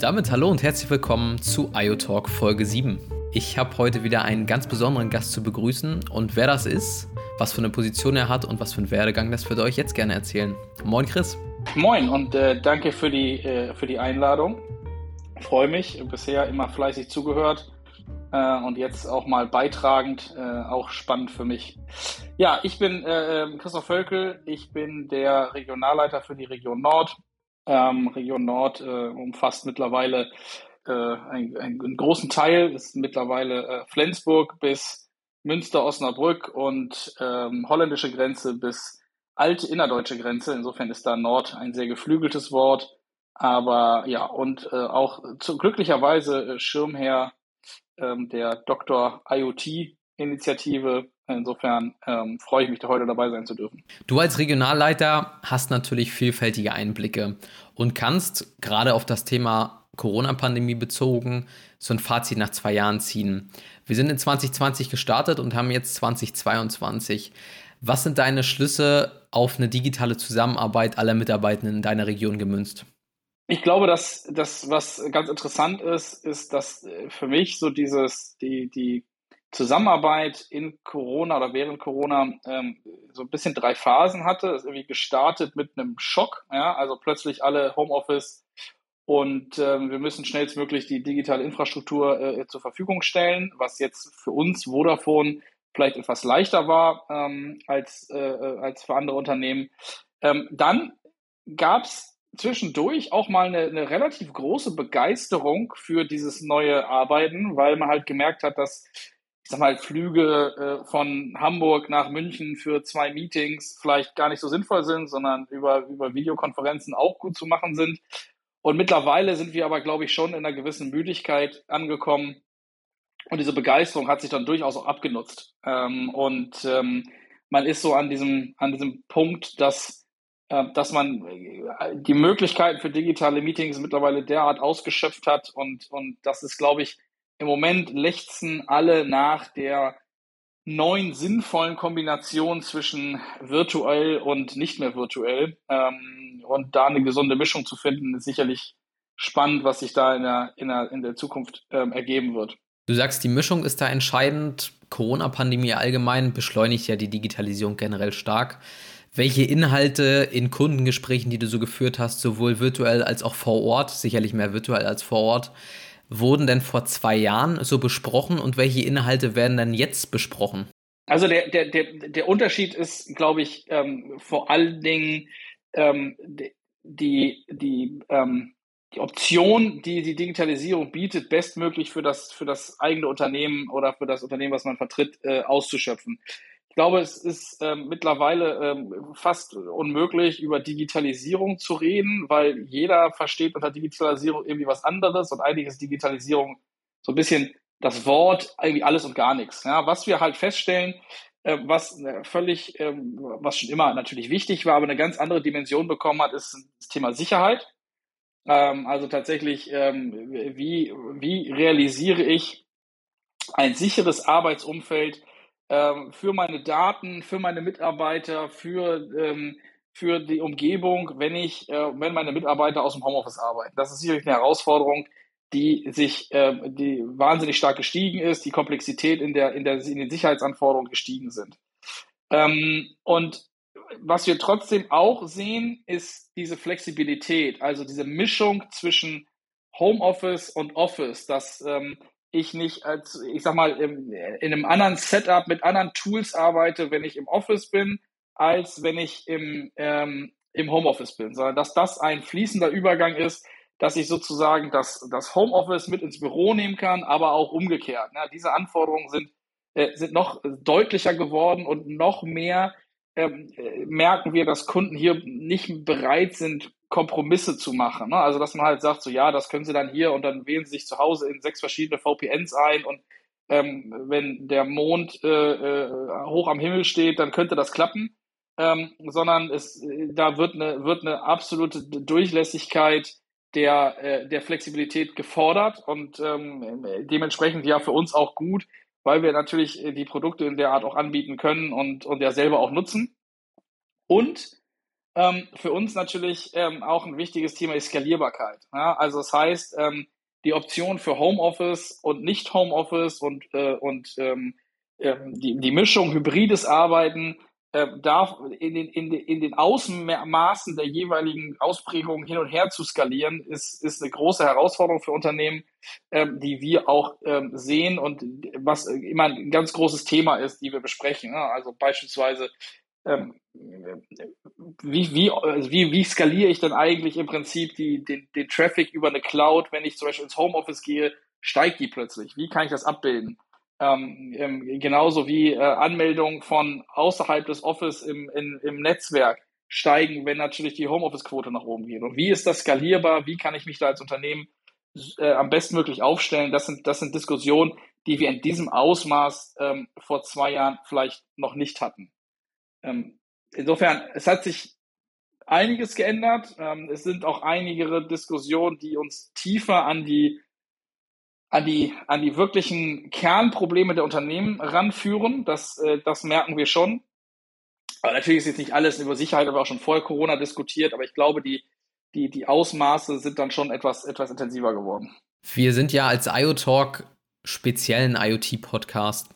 Und damit hallo und herzlich willkommen zu IoTalk Folge 7. Ich habe heute wieder einen ganz besonderen Gast zu begrüßen und wer das ist, was für eine Position er hat und was für einen Werdegang, das würde euch jetzt gerne erzählen. Moin Chris. Moin und äh, danke für die, äh, für die Einladung. Freue mich, bisher immer fleißig zugehört äh, und jetzt auch mal beitragend, äh, auch spannend für mich. Ja, ich bin äh, ähm, Christoph Völkel, ich bin der Regionalleiter für die Region Nord. Ähm, Region Nord äh, umfasst mittlerweile äh, einen, einen, großen Teil, ist mittlerweile äh, Flensburg bis Münster, Osnabrück und ähm, holländische Grenze bis alte innerdeutsche Grenze. Insofern ist da Nord ein sehr geflügeltes Wort. Aber ja, und äh, auch zu, glücklicherweise Schirmherr ähm, der Dr. IoT-Initiative. Insofern ähm, freue ich mich, da heute dabei sein zu dürfen. Du als Regionalleiter hast natürlich vielfältige Einblicke und kannst gerade auf das Thema Corona-Pandemie bezogen so ein Fazit nach zwei Jahren ziehen. Wir sind in 2020 gestartet und haben jetzt 2022. Was sind deine Schlüsse auf eine digitale Zusammenarbeit aller Mitarbeitenden in deiner Region gemünzt? Ich glaube, dass das, was ganz interessant ist, ist, dass äh, für mich so dieses, die, die Zusammenarbeit in Corona oder während Corona ähm, so ein bisschen drei Phasen hatte. Das ist irgendwie gestartet mit einem Schock, ja, also plötzlich alle Homeoffice und ähm, wir müssen schnellstmöglich die digitale Infrastruktur äh, zur Verfügung stellen, was jetzt für uns Vodafone vielleicht etwas leichter war ähm, als, äh, äh als für andere Unternehmen. Ähm, dann gab es zwischendurch auch mal eine, eine relativ große Begeisterung für dieses neue Arbeiten, weil man halt gemerkt hat, dass ich sag mal, Flüge äh, von Hamburg nach München für zwei Meetings vielleicht gar nicht so sinnvoll sind, sondern über, über Videokonferenzen auch gut zu machen sind. Und mittlerweile sind wir aber, glaube ich, schon in einer gewissen Müdigkeit angekommen. Und diese Begeisterung hat sich dann durchaus auch abgenutzt. Ähm, und ähm, man ist so an diesem, an diesem Punkt, dass äh, dass man äh, die Möglichkeiten für digitale Meetings mittlerweile derart ausgeschöpft hat und, und das ist, glaube ich, im Moment lechzen alle nach der neuen sinnvollen Kombination zwischen virtuell und nicht mehr virtuell. Ähm, und da eine gesunde Mischung zu finden, ist sicherlich spannend, was sich da in der, in der, in der Zukunft ähm, ergeben wird. Du sagst, die Mischung ist da entscheidend. Corona-Pandemie allgemein beschleunigt ja die Digitalisierung generell stark welche Inhalte in Kundengesprächen, die du so geführt hast, sowohl virtuell als auch vor Ort, sicherlich mehr virtuell als vor Ort, wurden denn vor zwei Jahren so besprochen und welche Inhalte werden denn jetzt besprochen? Also der, der, der, der Unterschied ist, glaube ich, ähm, vor allen Dingen ähm, die, die, ähm, die Option, die die Digitalisierung bietet, bestmöglich für das, für das eigene Unternehmen oder für das Unternehmen, was man vertritt, äh, auszuschöpfen. Glaube, es ist ähm, mittlerweile ähm, fast unmöglich, über Digitalisierung zu reden, weil jeder versteht unter Digitalisierung irgendwie was anderes und eigentlich ist Digitalisierung so ein bisschen das Wort irgendwie alles und gar nichts. Ja, was wir halt feststellen, äh, was äh, völlig, äh, was schon immer natürlich wichtig war, aber eine ganz andere Dimension bekommen hat, ist das Thema Sicherheit. Ähm, also tatsächlich, ähm, wie, wie realisiere ich ein sicheres Arbeitsumfeld, ähm, für meine Daten, für meine Mitarbeiter, für, ähm, für die Umgebung, wenn ich, äh, wenn meine Mitarbeiter aus dem Homeoffice arbeiten. Das ist sicherlich eine Herausforderung, die sich, äh, die wahnsinnig stark gestiegen ist, die Komplexität in der, in der, in den Sicherheitsanforderungen gestiegen sind. Ähm, und was wir trotzdem auch sehen, ist diese Flexibilität, also diese Mischung zwischen Homeoffice und Office, dass ähm, ich nicht als, ich sag mal, im, in einem anderen Setup mit anderen Tools arbeite, wenn ich im Office bin, als wenn ich im, ähm, im Homeoffice bin, sondern dass das ein fließender Übergang ist, dass ich sozusagen das, das Homeoffice mit ins Büro nehmen kann, aber auch umgekehrt. Ne? Diese Anforderungen sind, äh, sind noch deutlicher geworden und noch mehr ähm, äh, merken wir, dass Kunden hier nicht bereit sind, Kompromisse zu machen. Ne? Also dass man halt sagt, so ja, das können sie dann hier und dann wählen sie sich zu Hause in sechs verschiedene VPNs ein und ähm, wenn der Mond äh, äh, hoch am Himmel steht, dann könnte das klappen. Ähm, sondern es, da wird eine, wird eine absolute Durchlässigkeit der, äh, der Flexibilität gefordert und ähm, dementsprechend ja für uns auch gut, weil wir natürlich die Produkte in der Art auch anbieten können und, und ja selber auch nutzen. Und ähm, für uns natürlich ähm, auch ein wichtiges Thema ist Skalierbarkeit. Ja? Also das heißt, ähm, die Option für Homeoffice und nicht Homeoffice und, äh, und ähm, ähm, die, die Mischung hybrides Arbeiten äh, darf in den, in, den, in den Ausmaßen der jeweiligen Ausprägungen hin und her zu skalieren, ist, ist eine große Herausforderung für Unternehmen, ähm, die wir auch ähm, sehen und was immer ein ganz großes Thema ist, die wir besprechen. Ne? Also beispielsweise ähm, wie, wie, also wie, wie skaliere ich denn eigentlich im Prinzip die, den, den Traffic über eine Cloud, wenn ich zum Beispiel ins Homeoffice gehe, steigt die plötzlich? Wie kann ich das abbilden? Ähm, ähm, genauso wie äh, Anmeldungen von außerhalb des Office im, in, im Netzwerk steigen, wenn natürlich die Homeoffice-Quote nach oben geht. Und wie ist das skalierbar? Wie kann ich mich da als Unternehmen äh, am bestmöglich aufstellen? Das sind, das sind Diskussionen, die wir in diesem Ausmaß ähm, vor zwei Jahren vielleicht noch nicht hatten. Ähm, insofern, es hat sich einiges geändert. Ähm, es sind auch einige Diskussionen, die uns tiefer an die, an die, an die wirklichen Kernprobleme der Unternehmen ranführen. Das, äh, das merken wir schon. Aber natürlich ist jetzt nicht alles über Sicherheit, aber auch schon vor Corona diskutiert. Aber ich glaube, die, die, die Ausmaße sind dann schon etwas, etwas intensiver geworden. Wir sind ja als IoTalk speziellen IoT-Podcast.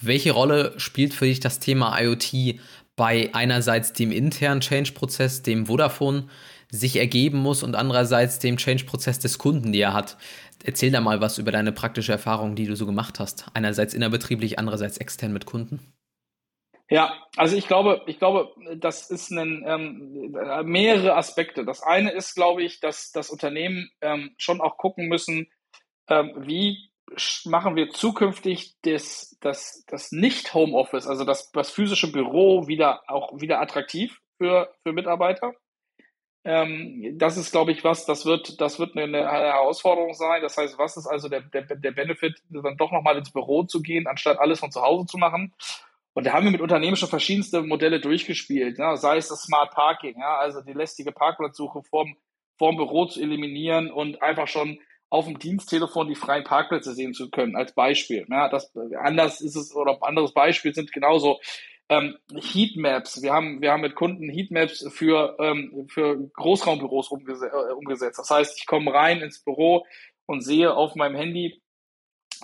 Welche Rolle spielt für dich das Thema IoT bei einerseits dem internen Change-Prozess, dem Vodafone sich ergeben muss und andererseits dem Change-Prozess des Kunden, die er hat. Erzähl da mal was über deine praktische Erfahrung, die du so gemacht hast. Einerseits innerbetrieblich, andererseits extern mit Kunden. Ja, also ich glaube, ich glaube, das ist ein, ähm, mehrere Aspekte. Das eine ist, glaube ich, dass das Unternehmen ähm, schon auch gucken müssen, ähm, wie machen wir zukünftig das, das, das Nicht-Homeoffice, also das, das physische Büro wieder auch wieder attraktiv für, für Mitarbeiter. Ähm, das ist, glaube ich, was, das wird, das wird eine, Herausforderung sein. Das heißt, was ist also der, der, der Benefit, dann doch nochmal ins Büro zu gehen, anstatt alles von zu Hause zu machen? Und da haben wir mit Unternehmen schon verschiedenste Modelle durchgespielt, ja, sei es das Smart Parking, ja, also die lästige Parkplatzsuche vorm, vorm Büro zu eliminieren und einfach schon auf dem Diensttelefon die freien Parkplätze sehen zu können, als Beispiel. Ja, das, anders ist es, oder anderes Beispiel sind genauso ähm, Heatmaps. Wir haben, wir haben mit Kunden Heatmaps für, ähm, für Großraumbüros umgese äh, umgesetzt. Das heißt, ich komme rein ins Büro und sehe auf meinem Handy,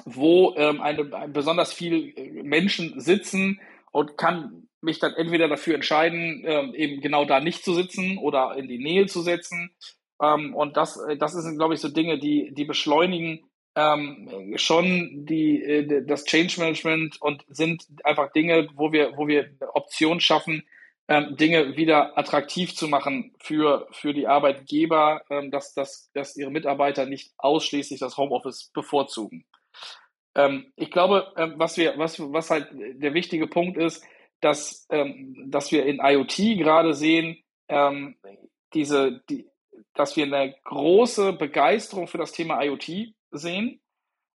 wo ähm, eine, besonders viel äh, Menschen sitzen und kann mich dann entweder dafür entscheiden, ähm, eben genau da nicht zu sitzen oder in die Nähe zu setzen ähm, und das, äh, das sind, glaube ich, so Dinge, die, die beschleunigen ähm, schon die, äh, das Change Management und sind einfach Dinge, wo wir, wo wir Optionen schaffen, ähm, Dinge wieder attraktiv zu machen für, für die Arbeitgeber, ähm, dass, dass, dass ihre Mitarbeiter nicht ausschließlich das Homeoffice bevorzugen. Ähm, ich glaube, ähm, was wir, was, was halt der wichtige Punkt ist, dass, ähm, dass wir in IoT gerade sehen, diese, die, dass wir eine große Begeisterung für das Thema IoT sehen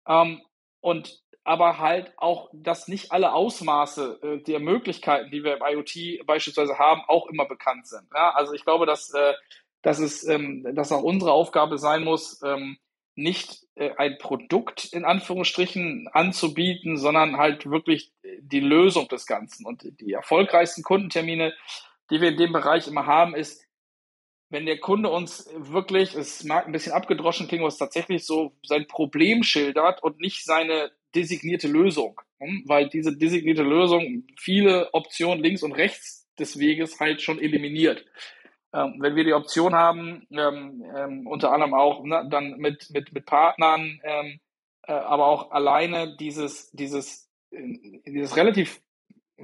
ähm, und aber halt auch, dass nicht alle Ausmaße äh, der Möglichkeiten, die wir im IoT beispielsweise haben, auch immer bekannt sind. Ja? Also ich glaube, dass, äh, dass es ähm, dass auch unsere Aufgabe sein muss, ähm, nicht äh, ein Produkt in Anführungsstrichen anzubieten, sondern halt wirklich die Lösung des Ganzen. Und die erfolgreichsten Kundentermine, die wir in dem Bereich immer haben, ist, wenn der Kunde uns wirklich, es mag ein bisschen abgedroschen klingen, was tatsächlich so sein Problem schildert und nicht seine designierte Lösung. Hm? Weil diese designierte Lösung viele Optionen links und rechts des Weges halt schon eliminiert. Ähm, wenn wir die Option haben, ähm, ähm, unter anderem auch ne, dann mit, mit, mit Partnern, ähm, äh, aber auch alleine dieses, dieses, äh, dieses relativ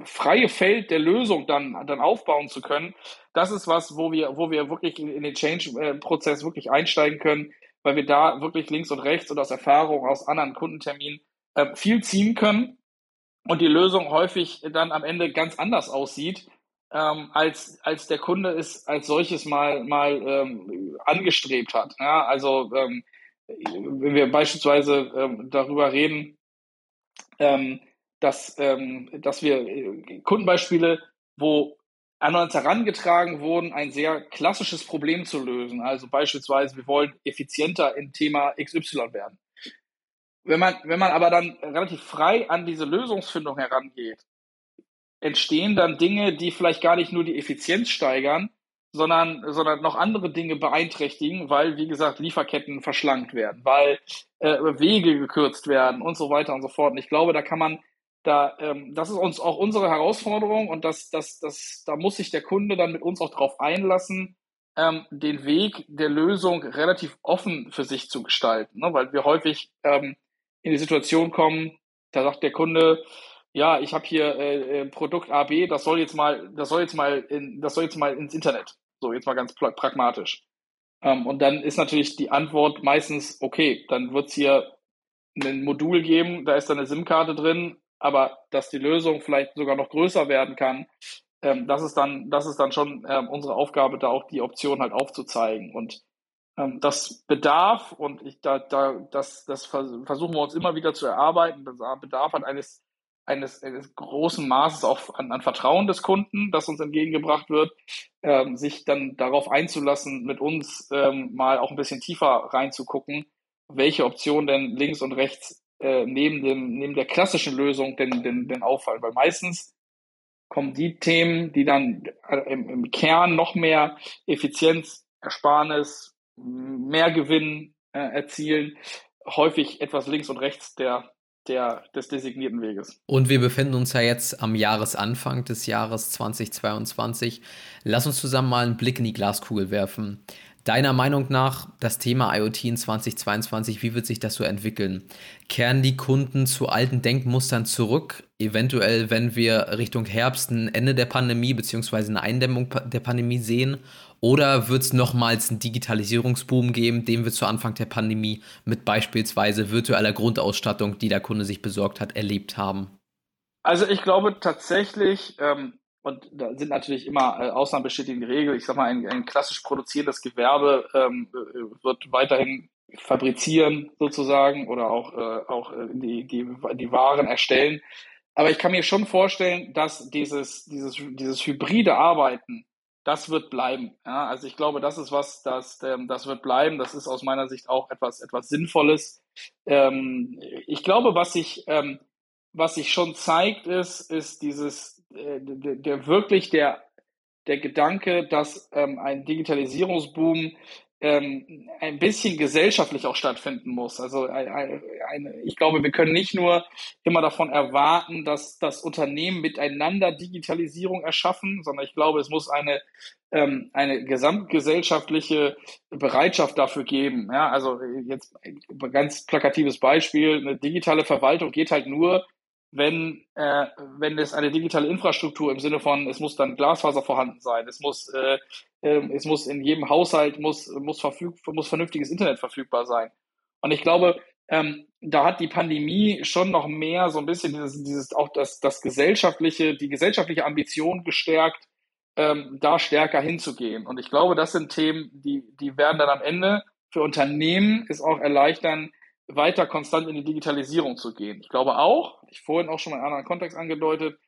freie Feld der Lösung dann, dann aufbauen zu können, das ist was, wo wir, wo wir wirklich in, den Change-Prozess wirklich einsteigen können, weil wir da wirklich links und rechts und aus Erfahrung aus anderen Kundenterminen äh, viel ziehen können und die Lösung häufig dann am Ende ganz anders aussieht, ähm, als, als der Kunde es als solches mal, mal ähm, angestrebt hat. Ja, also ähm, wenn wir beispielsweise ähm, darüber reden, ähm, dass, ähm, dass wir äh, Kundenbeispiele, wo an uns herangetragen wurden, ein sehr klassisches Problem zu lösen. Also beispielsweise, wir wollen effizienter im Thema XY werden. Wenn man, wenn man aber dann relativ frei an diese Lösungsfindung herangeht, entstehen dann Dinge, die vielleicht gar nicht nur die Effizienz steigern, sondern, sondern noch andere Dinge beeinträchtigen, weil, wie gesagt, Lieferketten verschlankt werden, weil äh, Wege gekürzt werden und so weiter und so fort. Und ich glaube, da kann man da, ähm, das ist uns auch unsere Herausforderung und das, das, das, da muss sich der Kunde dann mit uns auch drauf einlassen, ähm, den Weg der Lösung relativ offen für sich zu gestalten, ne? weil wir häufig ähm, in die Situation kommen, da sagt der Kunde, ja, ich habe hier äh, äh Produkt A, B, das soll jetzt mal, das soll jetzt mal, in, das soll jetzt mal ins Internet. So, jetzt mal ganz pragmatisch. Ähm, und dann ist natürlich die Antwort meistens, okay, dann wird's hier ein Modul geben, da ist dann eine SIM-Karte drin, aber dass die Lösung vielleicht sogar noch größer werden kann, ähm, das ist dann, das ist dann schon ähm, unsere Aufgabe, da auch die Option halt aufzuzeigen. Und ähm, das bedarf, und ich, da, da, das, das versuchen wir uns immer wieder zu erarbeiten, bedarf halt eines, eines, eines großen Maßes auch an, an Vertrauen des Kunden, das uns entgegengebracht wird, ähm, sich dann darauf einzulassen, mit uns ähm, mal auch ein bisschen tiefer reinzugucken, welche Optionen denn links und rechts äh, neben, dem, neben der klassischen Lösung denn, denn, denn auffallen. Weil meistens kommen die Themen, die dann äh, im, im Kern noch mehr Effizienz, Ersparnis, mehr Gewinn äh, erzielen, häufig etwas links und rechts der, der, des designierten Weges. Und wir befinden uns ja jetzt am Jahresanfang des Jahres 2022. Lass uns zusammen mal einen Blick in die Glaskugel werfen. Deiner Meinung nach das Thema IoT in 2022, wie wird sich das so entwickeln? Kehren die Kunden zu alten Denkmustern zurück, eventuell, wenn wir Richtung Herbst ein Ende der Pandemie bzw. eine Eindämmung der Pandemie sehen? Oder wird es nochmals einen Digitalisierungsboom geben, den wir zu Anfang der Pandemie mit beispielsweise virtueller Grundausstattung, die der Kunde sich besorgt hat, erlebt haben? Also ich glaube tatsächlich, ähm, und da sind natürlich immer äh, Ausnahmen bestätigen die Regel. Ich sag mal, ein, ein klassisch produzierendes Gewerbe ähm, äh, wird weiterhin fabrizieren sozusagen oder auch, äh, auch äh, die, die, die Waren erstellen. Aber ich kann mir schon vorstellen, dass dieses, dieses, dieses hybride Arbeiten, das wird bleiben. Ja, also ich glaube, das ist was, das, ähm, das wird bleiben. Das ist aus meiner Sicht auch etwas, etwas Sinnvolles. Ähm, ich glaube, was sich, ähm, was sich schon zeigt, ist, ist dieses, der, der wirklich der, der Gedanke, dass ähm, ein Digitalisierungsboom ähm, ein bisschen gesellschaftlich auch stattfinden muss. Also eine, eine, ich glaube, wir können nicht nur immer davon erwarten, dass das Unternehmen miteinander Digitalisierung erschaffen, sondern ich glaube, es muss eine ähm, eine gesamtgesellschaftliche Bereitschaft dafür geben. Ja, also jetzt ein ganz plakatives Beispiel: Eine digitale Verwaltung geht halt nur, wenn, äh, wenn es eine digitale Infrastruktur im Sinne von, es muss dann Glasfaser vorhanden sein, es muss, äh, äh, es muss in jedem Haushalt muss, muss, verfüg muss vernünftiges Internet verfügbar sein. Und ich glaube, ähm, da hat die Pandemie schon noch mehr so ein bisschen dieses, dieses auch das, das gesellschaftliche, die gesellschaftliche Ambition gestärkt, ähm, da stärker hinzugehen. Und ich glaube, das sind Themen, die, die werden dann am Ende für Unternehmen es auch erleichtern, weiter konstant in die Digitalisierung zu gehen. Ich glaube auch, ich vorhin auch schon mal in anderen Kontext angedeutet,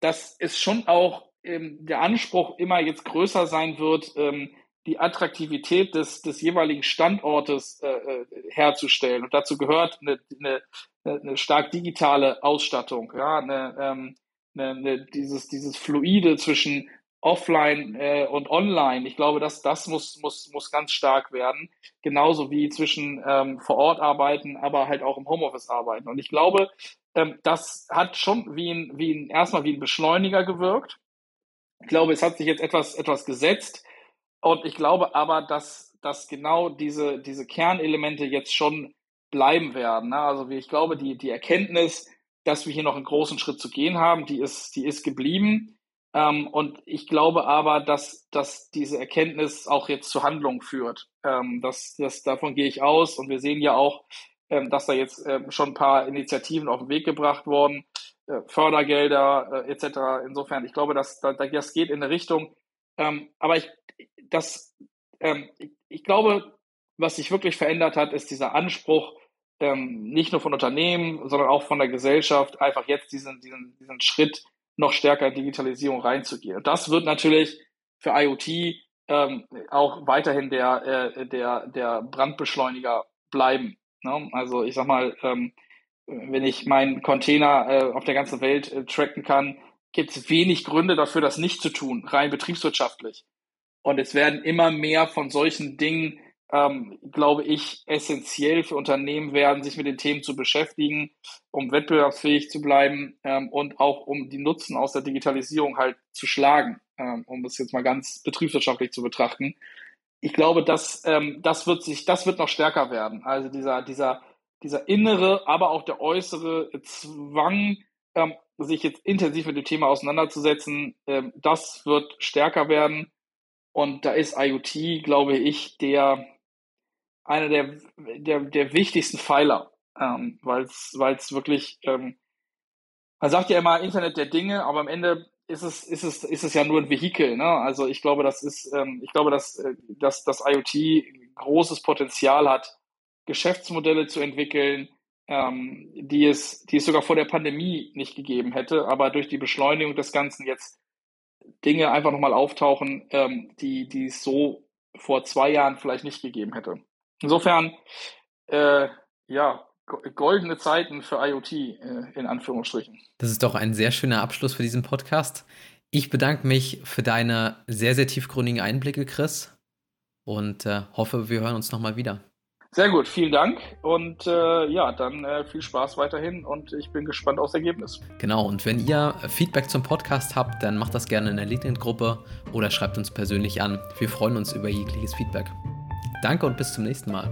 dass es schon auch ähm, der Anspruch immer jetzt größer sein wird, ähm, die Attraktivität des, des jeweiligen Standortes äh, äh herzustellen. Und dazu gehört eine, eine, eine stark digitale Ausstattung, ja, eine, ähm, eine, eine, dieses, dieses Fluide zwischen offline äh, und online. Ich glaube, dass das muss, muss, muss ganz stark werden. Genauso wie zwischen ähm, vor Ort arbeiten, aber halt auch im Homeoffice arbeiten. Und ich glaube, ähm, das hat schon wie ein, wie ein, erstmal wie ein Beschleuniger gewirkt. Ich glaube, es hat sich jetzt etwas, etwas gesetzt. Und ich glaube aber, dass, dass genau diese, diese Kernelemente jetzt schon bleiben werden. Ne? Also wie ich glaube, die, die Erkenntnis, dass wir hier noch einen großen Schritt zu gehen haben, die ist, die ist geblieben. Ähm, und ich glaube aber, dass, dass diese Erkenntnis auch jetzt zu Handlung führt. Ähm, das, das, davon gehe ich aus. Und wir sehen ja auch, ähm, dass da jetzt ähm, schon ein paar Initiativen auf den Weg gebracht wurden, äh, Fördergelder äh, etc. Insofern, ich glaube, dass, dass das geht in eine Richtung. Ähm, aber ich, das, ähm, ich, ich glaube, was sich wirklich verändert hat, ist dieser Anspruch, ähm, nicht nur von Unternehmen, sondern auch von der Gesellschaft, einfach jetzt diesen, diesen, diesen Schritt noch stärker in Digitalisierung reinzugehen. Und das wird natürlich für IoT ähm, auch weiterhin der, äh, der, der Brandbeschleuniger bleiben. Ne? Also ich sag mal, ähm, wenn ich meinen Container äh, auf der ganzen Welt äh, tracken kann, gibt es wenig Gründe dafür, das nicht zu tun, rein betriebswirtschaftlich. Und es werden immer mehr von solchen Dingen, ähm, glaube ich, essentiell für Unternehmen werden, sich mit den Themen zu beschäftigen, um wettbewerbsfähig zu bleiben ähm, und auch um die Nutzen aus der Digitalisierung halt zu schlagen, ähm, um das jetzt mal ganz betriebswirtschaftlich zu betrachten. Ich glaube, dass ähm, das wird sich, das wird noch stärker werden. Also dieser, dieser, dieser innere, aber auch der äußere Zwang, ähm, sich jetzt intensiv mit dem Thema auseinanderzusetzen, ähm, das wird stärker werden. Und da ist IoT, glaube ich, der einer der, der, der wichtigsten Pfeiler, ähm, weil es wirklich, ähm, man sagt ja immer Internet der Dinge, aber am Ende ist es, ist es, ist es ja nur ein Vehikel. Ne? Also ich glaube, das ist, ähm, ich glaube, dass, äh, dass das IoT großes Potenzial hat, Geschäftsmodelle zu entwickeln, ähm, die, es, die es sogar vor der Pandemie nicht gegeben hätte, aber durch die Beschleunigung des Ganzen jetzt Dinge einfach nochmal auftauchen, ähm, die, die es so vor zwei Jahren vielleicht nicht gegeben hätte. Insofern, äh, ja, goldene Zeiten für IoT äh, in Anführungsstrichen. Das ist doch ein sehr schöner Abschluss für diesen Podcast. Ich bedanke mich für deine sehr, sehr tiefgründigen Einblicke, Chris, und äh, hoffe, wir hören uns nochmal wieder. Sehr gut, vielen Dank und äh, ja, dann äh, viel Spaß weiterhin und ich bin gespannt aufs Ergebnis. Genau, und wenn ihr Feedback zum Podcast habt, dann macht das gerne in der LinkedIn-Gruppe oder schreibt uns persönlich an. Wir freuen uns über jegliches Feedback. Danke und bis zum nächsten Mal.